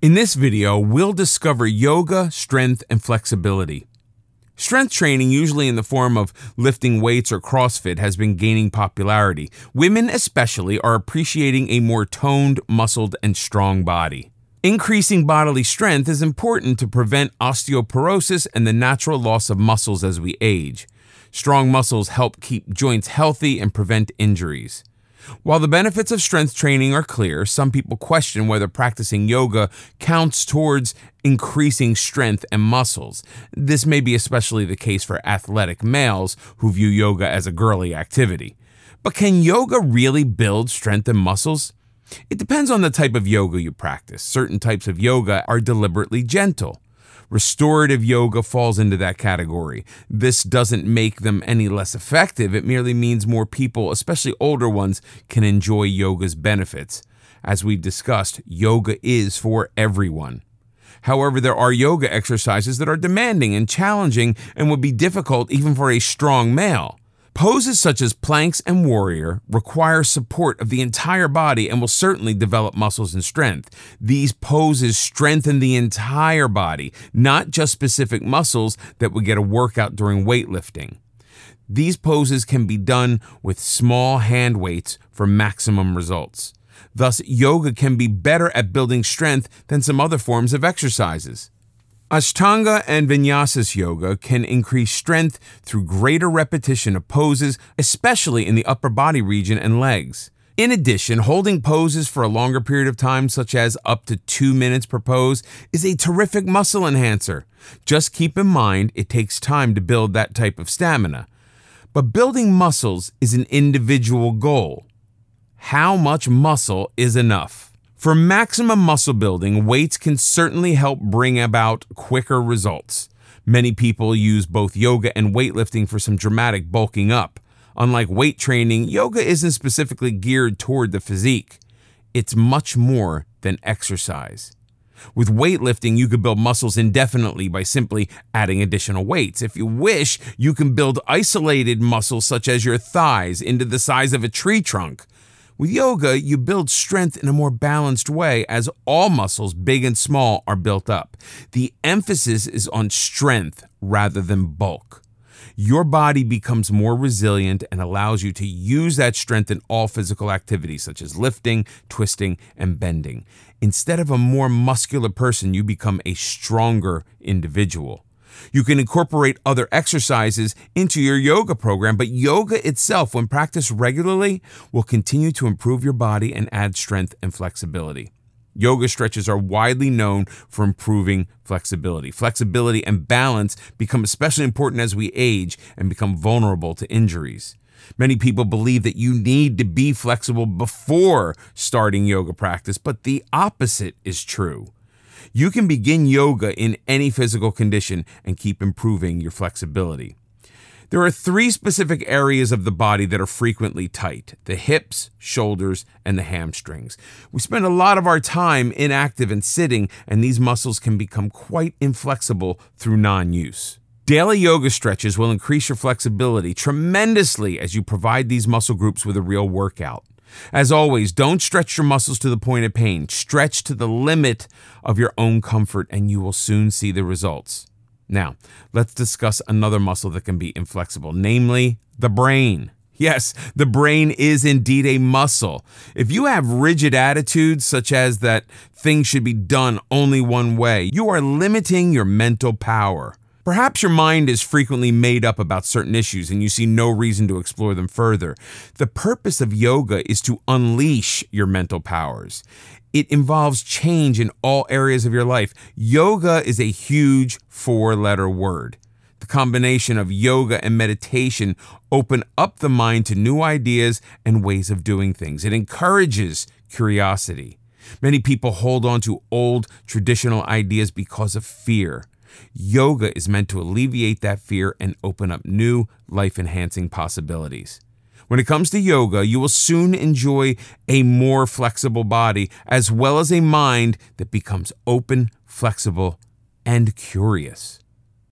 In this video, we'll discover yoga, strength, and flexibility. Strength training, usually in the form of lifting weights or CrossFit, has been gaining popularity. Women, especially, are appreciating a more toned, muscled, and strong body. Increasing bodily strength is important to prevent osteoporosis and the natural loss of muscles as we age. Strong muscles help keep joints healthy and prevent injuries. While the benefits of strength training are clear, some people question whether practicing yoga counts towards increasing strength and muscles. This may be especially the case for athletic males who view yoga as a girly activity. But can yoga really build strength and muscles? It depends on the type of yoga you practice. Certain types of yoga are deliberately gentle. Restorative yoga falls into that category. This doesn't make them any less effective, it merely means more people, especially older ones, can enjoy yoga's benefits. As we've discussed, yoga is for everyone. However, there are yoga exercises that are demanding and challenging and would be difficult even for a strong male. Poses such as planks and warrior require support of the entire body and will certainly develop muscles and strength. These poses strengthen the entire body, not just specific muscles that would get a workout during weightlifting. These poses can be done with small hand weights for maximum results. Thus, yoga can be better at building strength than some other forms of exercises. Ashtanga and Vinyasa yoga can increase strength through greater repetition of poses, especially in the upper body region and legs. In addition, holding poses for a longer period of time, such as up to two minutes per pose, is a terrific muscle enhancer. Just keep in mind it takes time to build that type of stamina. But building muscles is an individual goal. How much muscle is enough? For maximum muscle building, weights can certainly help bring about quicker results. Many people use both yoga and weightlifting for some dramatic bulking up. Unlike weight training, yoga isn't specifically geared toward the physique. It's much more than exercise. With weightlifting, you could build muscles indefinitely by simply adding additional weights. If you wish, you can build isolated muscles such as your thighs into the size of a tree trunk. With yoga, you build strength in a more balanced way as all muscles, big and small, are built up. The emphasis is on strength rather than bulk. Your body becomes more resilient and allows you to use that strength in all physical activities such as lifting, twisting, and bending. Instead of a more muscular person, you become a stronger individual. You can incorporate other exercises into your yoga program, but yoga itself, when practiced regularly, will continue to improve your body and add strength and flexibility. Yoga stretches are widely known for improving flexibility. Flexibility and balance become especially important as we age and become vulnerable to injuries. Many people believe that you need to be flexible before starting yoga practice, but the opposite is true. You can begin yoga in any physical condition and keep improving your flexibility. There are three specific areas of the body that are frequently tight the hips, shoulders, and the hamstrings. We spend a lot of our time inactive and sitting, and these muscles can become quite inflexible through non use. Daily yoga stretches will increase your flexibility tremendously as you provide these muscle groups with a real workout. As always, don't stretch your muscles to the point of pain. Stretch to the limit of your own comfort, and you will soon see the results. Now, let's discuss another muscle that can be inflexible, namely the brain. Yes, the brain is indeed a muscle. If you have rigid attitudes, such as that things should be done only one way, you are limiting your mental power. Perhaps your mind is frequently made up about certain issues and you see no reason to explore them further. The purpose of yoga is to unleash your mental powers. It involves change in all areas of your life. Yoga is a huge four letter word. The combination of yoga and meditation open up the mind to new ideas and ways of doing things. It encourages curiosity. Many people hold on to old traditional ideas because of fear. Yoga is meant to alleviate that fear and open up new life enhancing possibilities. When it comes to yoga, you will soon enjoy a more flexible body as well as a mind that becomes open, flexible, and curious.